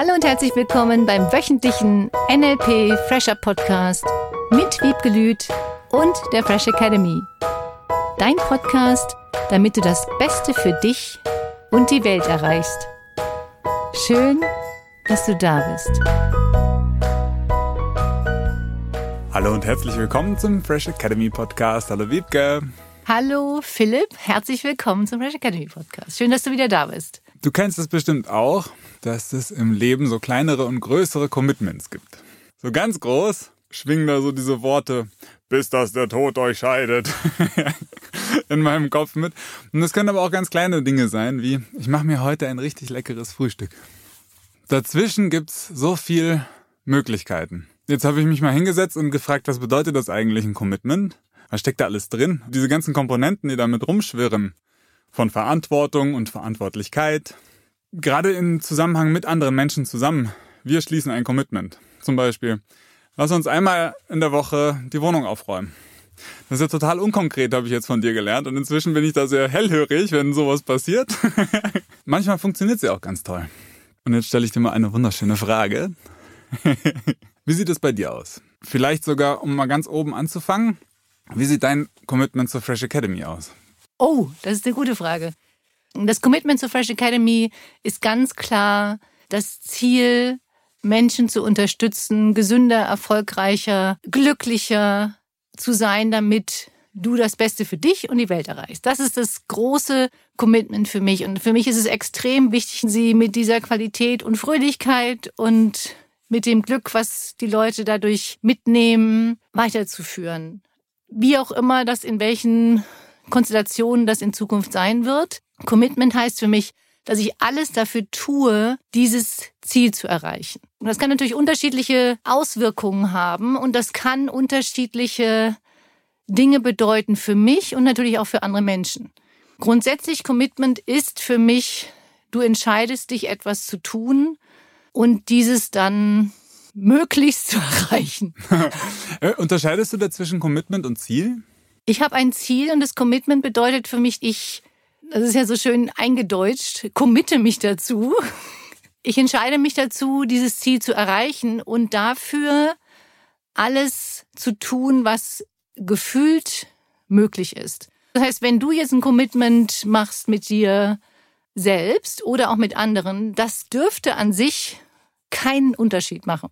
Hallo und herzlich willkommen beim wöchentlichen NLP Fresher Podcast mit Wiebke Lüth und der Fresh Academy. Dein Podcast, damit du das Beste für dich und die Welt erreichst. Schön, dass du da bist. Hallo und herzlich willkommen zum Fresh Academy Podcast. Hallo Wiebke. Hallo Philipp, herzlich willkommen zum Fresh Academy Podcast. Schön, dass du wieder da bist. Du kennst es bestimmt auch, dass es im Leben so kleinere und größere Commitments gibt. So ganz groß schwingen da so diese Worte, bis dass der Tod euch scheidet, in meinem Kopf mit. Und das können aber auch ganz kleine Dinge sein, wie ich mache mir heute ein richtig leckeres Frühstück. Dazwischen gibt's so viel Möglichkeiten. Jetzt habe ich mich mal hingesetzt und gefragt, was bedeutet das eigentlich ein Commitment? Was steckt da alles drin? Diese ganzen Komponenten, die damit rumschwirren, von Verantwortung und Verantwortlichkeit, gerade im Zusammenhang mit anderen Menschen zusammen. Wir schließen ein Commitment. Zum Beispiel, lass uns einmal in der Woche die Wohnung aufräumen. Das ist ja total unkonkret, habe ich jetzt von dir gelernt. Und inzwischen bin ich da sehr hellhörig, wenn sowas passiert. Manchmal funktioniert sie auch ganz toll. Und jetzt stelle ich dir mal eine wunderschöne Frage. wie sieht es bei dir aus? Vielleicht sogar, um mal ganz oben anzufangen, wie sieht dein Commitment zur Fresh Academy aus? Oh, das ist eine gute Frage. Das Commitment zur Fresh Academy ist ganz klar das Ziel, Menschen zu unterstützen, gesünder, erfolgreicher, glücklicher zu sein, damit du das Beste für dich und die Welt erreichst. Das ist das große Commitment für mich. Und für mich ist es extrem wichtig, sie mit dieser Qualität und Fröhlichkeit und mit dem Glück, was die Leute dadurch mitnehmen, weiterzuführen. Wie auch immer das in welchen Konstellationen das in Zukunft sein wird. Commitment heißt für mich, dass ich alles dafür tue, dieses Ziel zu erreichen. Und das kann natürlich unterschiedliche Auswirkungen haben und das kann unterschiedliche Dinge bedeuten für mich und natürlich auch für andere Menschen. Grundsätzlich Commitment ist für mich, du entscheidest dich etwas zu tun und dieses dann möglichst zu erreichen. Äh, unterscheidest du dazwischen Commitment und Ziel? Ich habe ein Ziel und das Commitment bedeutet für mich, ich, das ist ja so schön eingedeutscht, committe mich dazu. Ich entscheide mich dazu, dieses Ziel zu erreichen und dafür alles zu tun, was gefühlt möglich ist. Das heißt, wenn du jetzt ein Commitment machst mit dir selbst oder auch mit anderen, das dürfte an sich keinen Unterschied machen.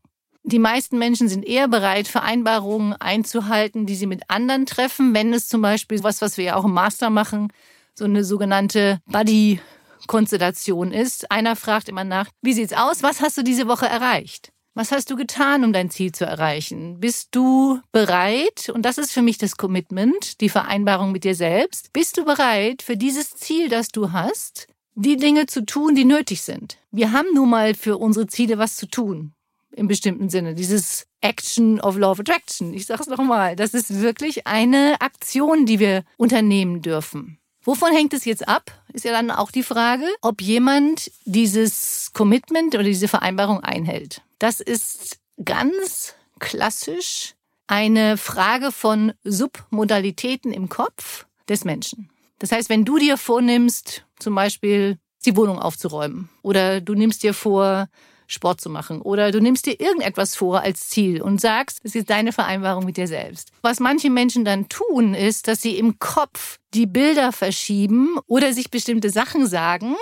Die meisten Menschen sind eher bereit, Vereinbarungen einzuhalten, die sie mit anderen treffen, wenn es zum Beispiel was, was wir ja auch im Master machen, so eine sogenannte Buddy Konstellation ist. Einer fragt immer nach, wie sieht's aus? Was hast du diese Woche erreicht? Was hast du getan, um dein Ziel zu erreichen? Bist du bereit? Und das ist für mich das Commitment, die Vereinbarung mit dir selbst. Bist du bereit, für dieses Ziel, das du hast, die Dinge zu tun, die nötig sind? Wir haben nun mal für unsere Ziele was zu tun im bestimmten Sinne. Dieses Action of Love Attraction. Ich sage es nochmal. Das ist wirklich eine Aktion, die wir unternehmen dürfen. Wovon hängt es jetzt ab? Ist ja dann auch die Frage, ob jemand dieses Commitment oder diese Vereinbarung einhält. Das ist ganz klassisch eine Frage von Submodalitäten im Kopf des Menschen. Das heißt, wenn du dir vornimmst, zum Beispiel die Wohnung aufzuräumen oder du nimmst dir vor, Sport zu machen. Oder du nimmst dir irgendetwas vor als Ziel und sagst, es ist deine Vereinbarung mit dir selbst. Was manche Menschen dann tun, ist, dass sie im Kopf die Bilder verschieben oder sich bestimmte Sachen sagen,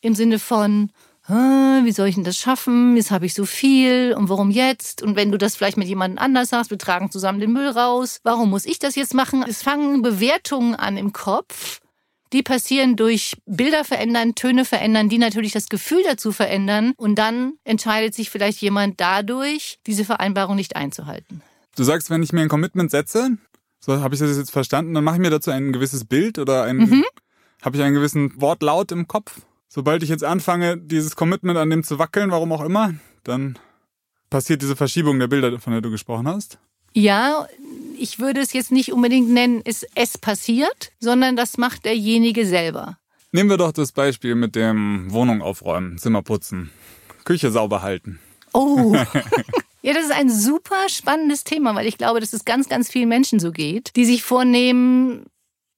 im Sinne von, wie soll ich denn das schaffen? Jetzt habe ich so viel und warum jetzt? Und wenn du das vielleicht mit jemandem anders sagst, wir tragen zusammen den Müll raus, warum muss ich das jetzt machen? Es fangen Bewertungen an im Kopf die passieren durch Bilder verändern, Töne verändern, die natürlich das Gefühl dazu verändern. Und dann entscheidet sich vielleicht jemand dadurch, diese Vereinbarung nicht einzuhalten. Du sagst, wenn ich mir ein Commitment setze, so habe ich das jetzt verstanden, dann mache ich mir dazu ein gewisses Bild oder ein, mhm. habe ich einen gewissen Wortlaut im Kopf. Sobald ich jetzt anfange, dieses Commitment an dem zu wackeln, warum auch immer, dann passiert diese Verschiebung der Bilder, von der du gesprochen hast. Ja, ich würde es jetzt nicht unbedingt nennen, ist es passiert, sondern das macht derjenige selber. Nehmen wir doch das Beispiel mit dem Wohnung aufräumen, Zimmer putzen, Küche sauber halten. Oh. Ja, das ist ein super spannendes Thema, weil ich glaube, dass es ganz, ganz vielen Menschen so geht, die sich vornehmen,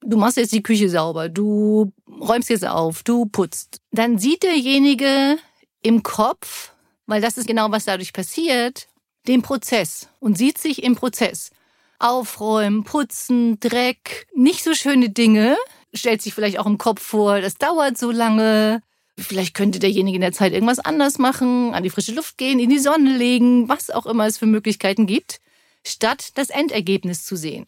du machst jetzt die Küche sauber, du räumst jetzt auf, du putzt. Dann sieht derjenige im Kopf, weil das ist genau, was dadurch passiert, den Prozess und sieht sich im Prozess. Aufräumen, putzen, Dreck, nicht so schöne Dinge, stellt sich vielleicht auch im Kopf vor, das dauert so lange. Vielleicht könnte derjenige in der Zeit irgendwas anders machen, an die frische Luft gehen, in die Sonne legen, was auch immer es für Möglichkeiten gibt, statt das Endergebnis zu sehen.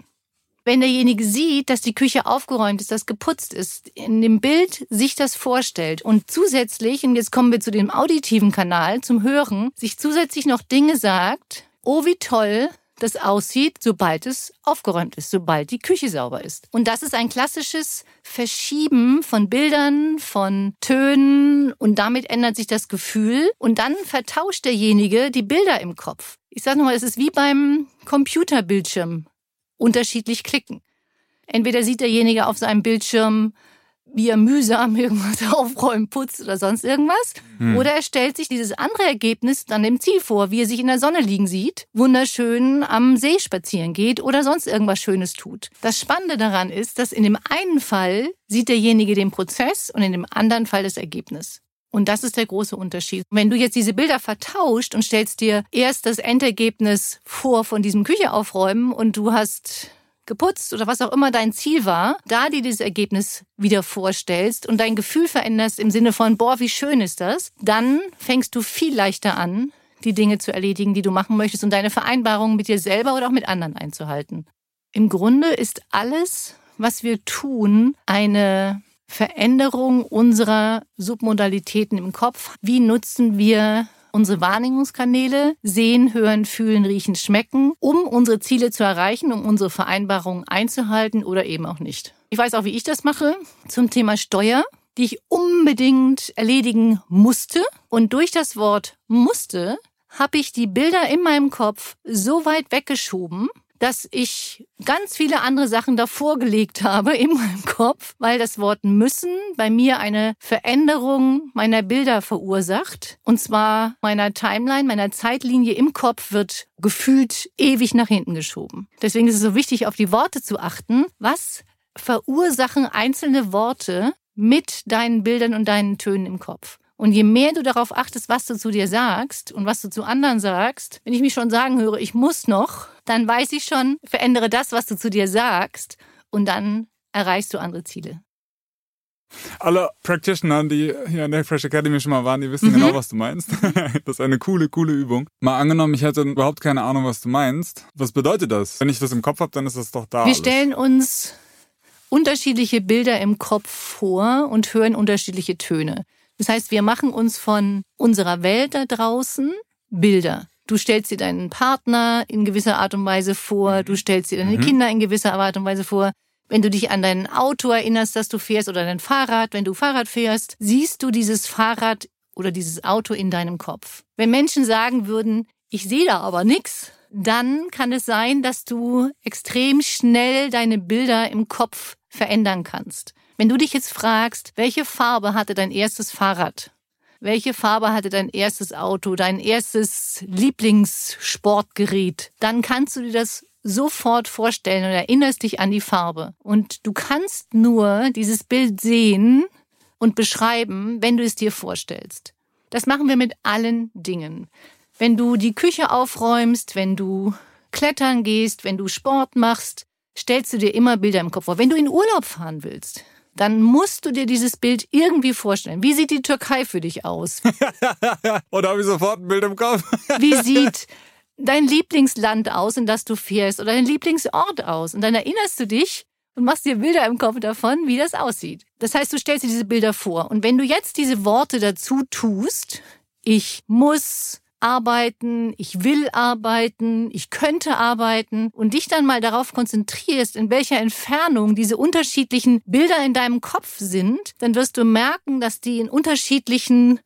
Wenn derjenige sieht, dass die Küche aufgeräumt ist, dass geputzt ist, in dem Bild sich das vorstellt und zusätzlich, und jetzt kommen wir zu dem auditiven Kanal, zum Hören, sich zusätzlich noch Dinge sagt, oh wie toll, das aussieht, sobald es aufgeräumt ist, sobald die Küche sauber ist. Und das ist ein klassisches Verschieben von Bildern, von Tönen und damit ändert sich das Gefühl und dann vertauscht derjenige die Bilder im Kopf. Ich sage nochmal, es ist wie beim Computerbildschirm unterschiedlich klicken. Entweder sieht derjenige auf seinem Bildschirm, wie er mühsam irgendwas aufräumt, putzt oder sonst irgendwas. Hm. Oder er stellt sich dieses andere Ergebnis dann im Ziel vor, wie er sich in der Sonne liegen sieht, wunderschön am See spazieren geht oder sonst irgendwas Schönes tut. Das Spannende daran ist, dass in dem einen Fall sieht derjenige den Prozess und in dem anderen Fall das Ergebnis. Und das ist der große Unterschied. Wenn du jetzt diese Bilder vertauscht und stellst dir erst das Endergebnis vor von diesem Küche aufräumen und du hast geputzt oder was auch immer dein Ziel war, da dir dieses Ergebnis wieder vorstellst und dein Gefühl veränderst im Sinne von, boah, wie schön ist das, dann fängst du viel leichter an, die Dinge zu erledigen, die du machen möchtest und deine Vereinbarungen mit dir selber oder auch mit anderen einzuhalten. Im Grunde ist alles, was wir tun, eine Veränderung unserer Submodalitäten im Kopf. Wie nutzen wir unsere Wahrnehmungskanäle, sehen, hören, fühlen, riechen, schmecken, um unsere Ziele zu erreichen, um unsere Vereinbarungen einzuhalten oder eben auch nicht. Ich weiß auch, wie ich das mache zum Thema Steuer, die ich unbedingt erledigen musste. Und durch das Wort musste habe ich die Bilder in meinem Kopf so weit weggeschoben, dass ich ganz viele andere Sachen davor gelegt habe in meinem Kopf, weil das Wort müssen bei mir eine Veränderung meiner Bilder verursacht. Und zwar meiner Timeline, meiner Zeitlinie im Kopf wird gefühlt ewig nach hinten geschoben. Deswegen ist es so wichtig, auf die Worte zu achten. Was verursachen einzelne Worte mit deinen Bildern und deinen Tönen im Kopf? Und je mehr du darauf achtest, was du zu dir sagst und was du zu anderen sagst, wenn ich mich schon sagen höre, ich muss noch, dann weiß ich schon, verändere das, was du zu dir sagst und dann erreichst du andere Ziele. Alle Practitioner, die hier in der Fresh Academy schon mal waren, die wissen mhm. genau, was du meinst. das ist eine coole, coole Übung. Mal angenommen, ich hätte überhaupt keine Ahnung, was du meinst. Was bedeutet das? Wenn ich das im Kopf habe, dann ist das doch da. Wir alles. stellen uns unterschiedliche Bilder im Kopf vor und hören unterschiedliche Töne. Das heißt, wir machen uns von unserer Welt da draußen Bilder. Du stellst dir deinen Partner in gewisser Art und Weise vor, du stellst dir deine mhm. Kinder in gewisser Art und Weise vor. Wenn du dich an dein Auto erinnerst, das du fährst oder dein Fahrrad, wenn du Fahrrad fährst, siehst du dieses Fahrrad oder dieses Auto in deinem Kopf. Wenn Menschen sagen würden, ich sehe da aber nichts, dann kann es sein, dass du extrem schnell deine Bilder im Kopf verändern kannst. Wenn du dich jetzt fragst, welche Farbe hatte dein erstes Fahrrad? Welche Farbe hatte dein erstes Auto, dein erstes Lieblingssportgerät? Dann kannst du dir das sofort vorstellen und erinnerst dich an die Farbe. Und du kannst nur dieses Bild sehen und beschreiben, wenn du es dir vorstellst. Das machen wir mit allen Dingen. Wenn du die Küche aufräumst, wenn du klettern gehst, wenn du Sport machst, stellst du dir immer Bilder im Kopf vor. Wenn du in Urlaub fahren willst, dann musst du dir dieses Bild irgendwie vorstellen. Wie sieht die Türkei für dich aus? Oder habe ich sofort ein Bild im Kopf? Wie sieht dein Lieblingsland aus, in das du fährst, oder dein Lieblingsort aus? Und dann erinnerst du dich und machst dir Bilder im Kopf davon, wie das aussieht. Das heißt, du stellst dir diese Bilder vor. Und wenn du jetzt diese Worte dazu tust, ich muss, arbeiten, ich will arbeiten, ich könnte arbeiten und dich dann mal darauf konzentrierst, in welcher Entfernung diese unterschiedlichen Bilder in deinem Kopf sind, dann wirst du merken, dass die in unterschiedlichen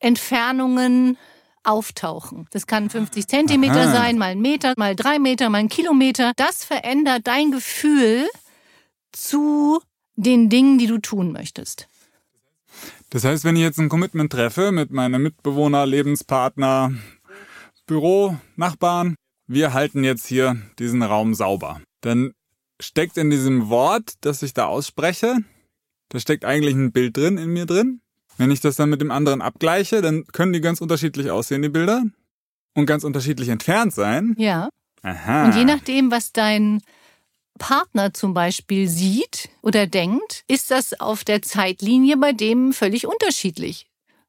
Entfernungen auftauchen. Das kann 50 Zentimeter Aha. sein, mal ein Meter, mal drei Meter, mal ein Kilometer. Das verändert dein Gefühl zu den Dingen, die du tun möchtest. Das heißt, wenn ich jetzt ein Commitment treffe mit meinem Mitbewohner, Lebenspartner, Büro, Nachbarn, wir halten jetzt hier diesen Raum sauber, dann steckt in diesem Wort, das ich da ausspreche, da steckt eigentlich ein Bild drin in mir drin. Wenn ich das dann mit dem anderen abgleiche, dann können die ganz unterschiedlich aussehen, die Bilder. Und ganz unterschiedlich entfernt sein. Ja. Aha. Und je nachdem, was dein Partner zum Beispiel sieht oder denkt, ist das auf der Zeitlinie bei dem völlig unterschiedlich.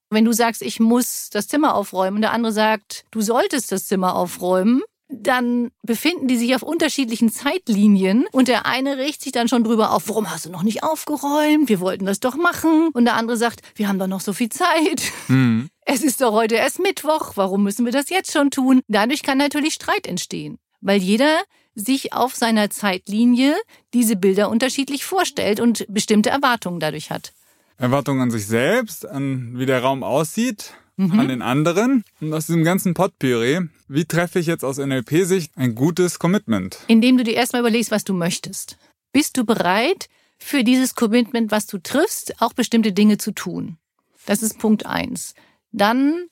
Wenn du sagst, ich muss das Zimmer aufräumen und der andere sagt, du solltest das Zimmer aufräumen, dann befinden die sich auf unterschiedlichen Zeitlinien und der eine regt sich dann schon drüber auf, warum hast du noch nicht aufgeräumt? Wir wollten das doch machen. Und der andere sagt, wir haben doch noch so viel Zeit. Mhm. Es ist doch heute erst Mittwoch. Warum müssen wir das jetzt schon tun? Dadurch kann natürlich Streit entstehen, weil jeder sich auf seiner Zeitlinie diese Bilder unterschiedlich vorstellt und bestimmte Erwartungen dadurch hat. Erwartungen an sich selbst, an wie der Raum aussieht, Mhm. an den anderen. Und aus diesem ganzen Potpourri, wie treffe ich jetzt aus NLP-Sicht ein gutes Commitment? Indem du dir erstmal überlegst, was du möchtest. Bist du bereit, für dieses Commitment, was du triffst, auch bestimmte Dinge zu tun? Das ist Punkt eins. Dann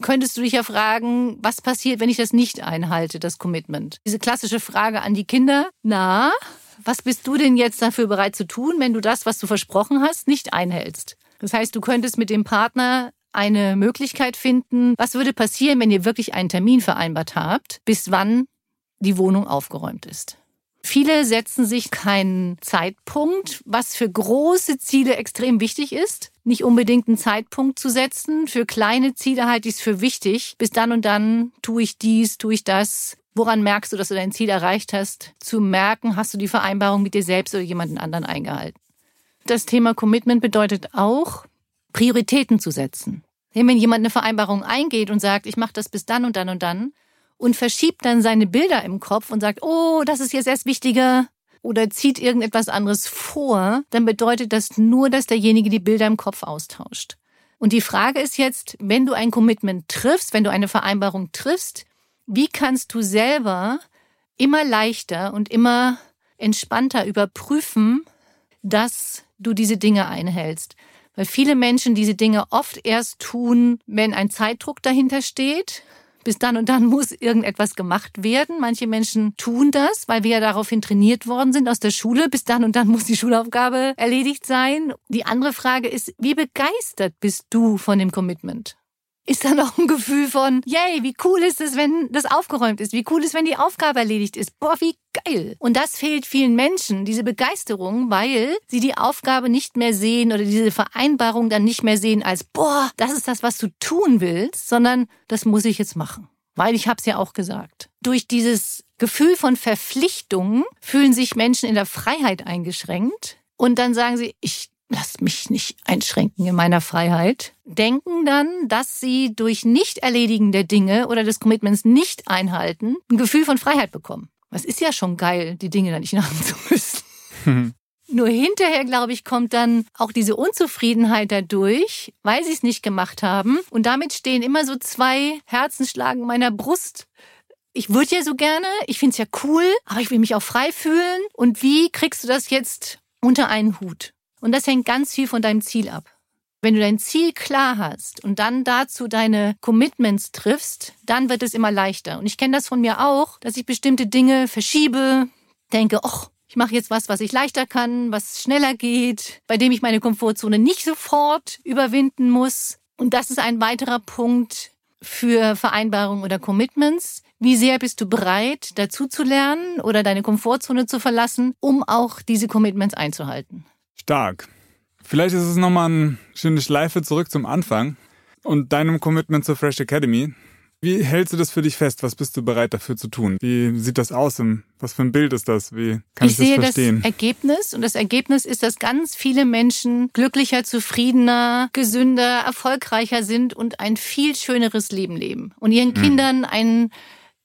könntest du dich ja fragen, was passiert, wenn ich das nicht einhalte, das Commitment? Diese klassische Frage an die Kinder, na, was bist du denn jetzt dafür bereit zu tun, wenn du das, was du versprochen hast, nicht einhältst? Das heißt, du könntest mit dem Partner eine Möglichkeit finden, was würde passieren, wenn ihr wirklich einen Termin vereinbart habt, bis wann die Wohnung aufgeräumt ist. Viele setzen sich keinen Zeitpunkt, was für große Ziele extrem wichtig ist. Nicht unbedingt einen Zeitpunkt zu setzen. Für kleine Ziele halte ich es für wichtig. Bis dann und dann tue ich dies, tue ich das. Woran merkst du, dass du dein Ziel erreicht hast? Zu merken, hast du die Vereinbarung mit dir selbst oder jemanden anderen eingehalten? Das Thema Commitment bedeutet auch, Prioritäten zu setzen. Wenn jemand eine Vereinbarung eingeht und sagt, ich mache das bis dann und dann und dann und verschiebt dann seine Bilder im Kopf und sagt, oh, das ist jetzt erst wichtiger oder zieht irgendetwas anderes vor, dann bedeutet das nur, dass derjenige die Bilder im Kopf austauscht. Und die Frage ist jetzt, wenn du ein Commitment triffst, wenn du eine Vereinbarung triffst, wie kannst du selber immer leichter und immer entspannter überprüfen, dass du diese Dinge einhältst? Weil viele Menschen diese Dinge oft erst tun, wenn ein Zeitdruck dahinter steht. Bis dann und dann muss irgendetwas gemacht werden. Manche Menschen tun das, weil wir ja daraufhin trainiert worden sind aus der Schule. Bis dann und dann muss die Schulaufgabe erledigt sein. Die andere Frage ist, wie begeistert bist du von dem Commitment? Ist da noch ein Gefühl von, yay, wie cool ist es, wenn das aufgeräumt ist? Wie cool ist, wenn die Aufgabe erledigt ist? Boah, wie geil. Und das fehlt vielen Menschen, diese Begeisterung, weil sie die Aufgabe nicht mehr sehen oder diese Vereinbarung dann nicht mehr sehen als, boah, das ist das, was du tun willst, sondern das muss ich jetzt machen. Weil ich habe es ja auch gesagt. Durch dieses Gefühl von Verpflichtung fühlen sich Menschen in der Freiheit eingeschränkt und dann sagen sie, ich lass mich nicht einschränken in meiner Freiheit, denken dann, dass sie durch Nicht-Erledigen der Dinge oder des Commitments nicht einhalten, ein Gefühl von Freiheit bekommen. Was ist ja schon geil, die Dinge dann nicht machen zu müssen. Nur hinterher, glaube ich, kommt dann auch diese Unzufriedenheit dadurch, weil sie es nicht gemacht haben. Und damit stehen immer so zwei Herzensschlagen in meiner Brust. Ich würde ja so gerne, ich finde es ja cool, aber ich will mich auch frei fühlen. Und wie kriegst du das jetzt unter einen Hut? Und das hängt ganz viel von deinem Ziel ab. Wenn du dein Ziel klar hast und dann dazu deine Commitments triffst, dann wird es immer leichter. Und ich kenne das von mir auch, dass ich bestimmte Dinge verschiebe, denke, ach, ich mache jetzt was, was ich leichter kann, was schneller geht, bei dem ich meine Komfortzone nicht sofort überwinden muss. Und das ist ein weiterer Punkt für Vereinbarungen oder Commitments. Wie sehr bist du bereit, dazu zu lernen oder deine Komfortzone zu verlassen, um auch diese Commitments einzuhalten? Stark. Vielleicht ist es nochmal eine schöne Schleife zurück zum Anfang und deinem Commitment zur Fresh Academy. Wie hältst du das für dich fest? Was bist du bereit dafür zu tun? Wie sieht das aus? Was für ein Bild ist das? Wie kann ich, ich sehe das verstehen? das Ergebnis und das Ergebnis ist, dass ganz viele Menschen glücklicher, zufriedener, gesünder, erfolgreicher sind und ein viel schöneres Leben leben und ihren Mhm. Kindern ein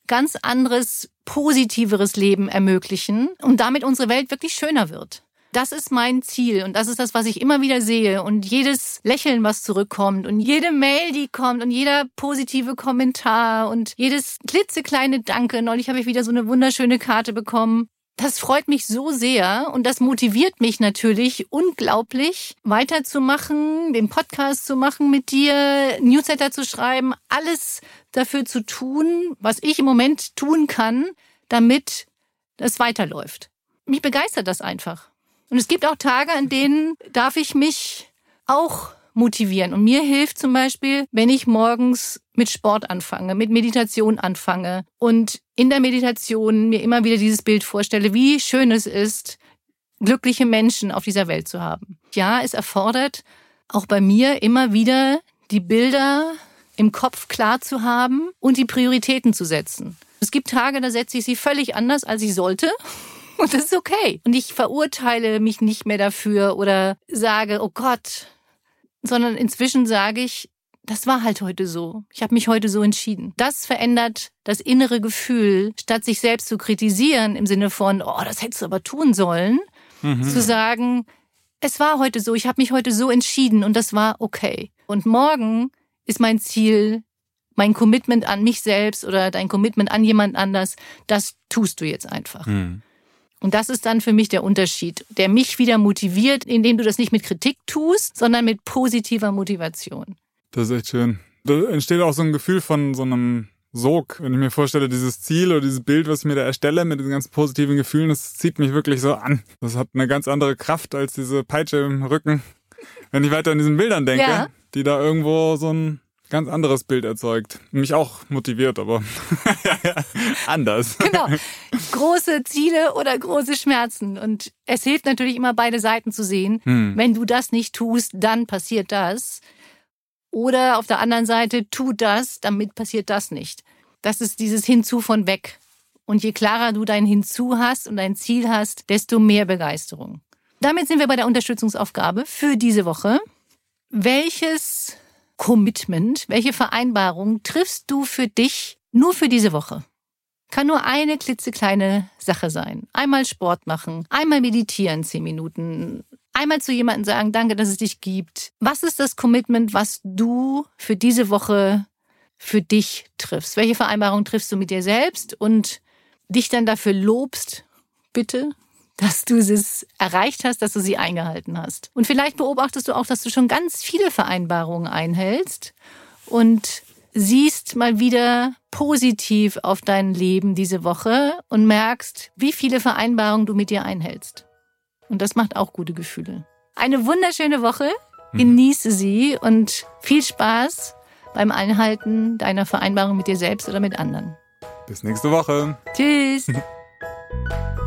ganz anderes, positiveres Leben ermöglichen und damit unsere Welt wirklich schöner wird. Das ist mein Ziel und das ist das, was ich immer wieder sehe. Und jedes Lächeln, was zurückkommt und jede Mail, die kommt und jeder positive Kommentar und jedes klitzekleine Danke. Neulich habe ich wieder so eine wunderschöne Karte bekommen. Das freut mich so sehr und das motiviert mich natürlich unglaublich, weiterzumachen, den Podcast zu machen mit dir, Newsletter zu schreiben, alles dafür zu tun, was ich im Moment tun kann, damit das weiterläuft. Mich begeistert das einfach. Und es gibt auch Tage, an denen darf ich mich auch motivieren. Und mir hilft zum Beispiel, wenn ich morgens mit Sport anfange, mit Meditation anfange und in der Meditation mir immer wieder dieses Bild vorstelle, wie schön es ist, glückliche Menschen auf dieser Welt zu haben. Ja, es erfordert auch bei mir immer wieder die Bilder im Kopf klar zu haben und die Prioritäten zu setzen. Es gibt Tage, da setze ich sie völlig anders, als ich sollte. Und das ist okay. Und ich verurteile mich nicht mehr dafür oder sage, oh Gott, sondern inzwischen sage ich, das war halt heute so. Ich habe mich heute so entschieden. Das verändert das innere Gefühl, statt sich selbst zu kritisieren im Sinne von, oh, das hättest du aber tun sollen, mhm. zu sagen, es war heute so, ich habe mich heute so entschieden und das war okay. Und morgen ist mein Ziel, mein Commitment an mich selbst oder dein Commitment an jemand anders, das tust du jetzt einfach. Mhm. Und das ist dann für mich der Unterschied, der mich wieder motiviert, indem du das nicht mit Kritik tust, sondern mit positiver Motivation. Das ist echt schön. Da entsteht auch so ein Gefühl von so einem Sog. Wenn ich mir vorstelle, dieses Ziel oder dieses Bild, was ich mir da erstelle mit diesen ganzen positiven Gefühlen, das zieht mich wirklich so an. Das hat eine ganz andere Kraft als diese Peitsche im Rücken. Wenn ich weiter an diesen Bildern denke, ja. die da irgendwo so ein ganz anderes Bild erzeugt. Mich auch motiviert, aber anders. Genau. Große Ziele oder große Schmerzen. Und es hilft natürlich immer, beide Seiten zu sehen. Hm. Wenn du das nicht tust, dann passiert das. Oder auf der anderen Seite, tu das, damit passiert das nicht. Das ist dieses Hinzu von weg. Und je klarer du dein Hinzu hast und dein Ziel hast, desto mehr Begeisterung. Damit sind wir bei der Unterstützungsaufgabe für diese Woche. Welches Commitment, welche Vereinbarung triffst du für dich nur für diese Woche? Kann nur eine klitzekleine Sache sein. Einmal Sport machen, einmal meditieren zehn Minuten, einmal zu jemandem sagen, danke, dass es dich gibt. Was ist das Commitment, was du für diese Woche für dich triffst? Welche Vereinbarung triffst du mit dir selbst und dich dann dafür lobst, bitte, dass du es erreicht hast, dass du sie eingehalten hast. Und vielleicht beobachtest du auch, dass du schon ganz viele Vereinbarungen einhältst und siehst mal wieder positiv auf dein Leben diese Woche und merkst, wie viele Vereinbarungen du mit dir einhältst. Und das macht auch gute Gefühle. Eine wunderschöne Woche. Mhm. Genieße sie und viel Spaß beim Einhalten deiner Vereinbarung mit dir selbst oder mit anderen. Bis nächste Woche. Tschüss.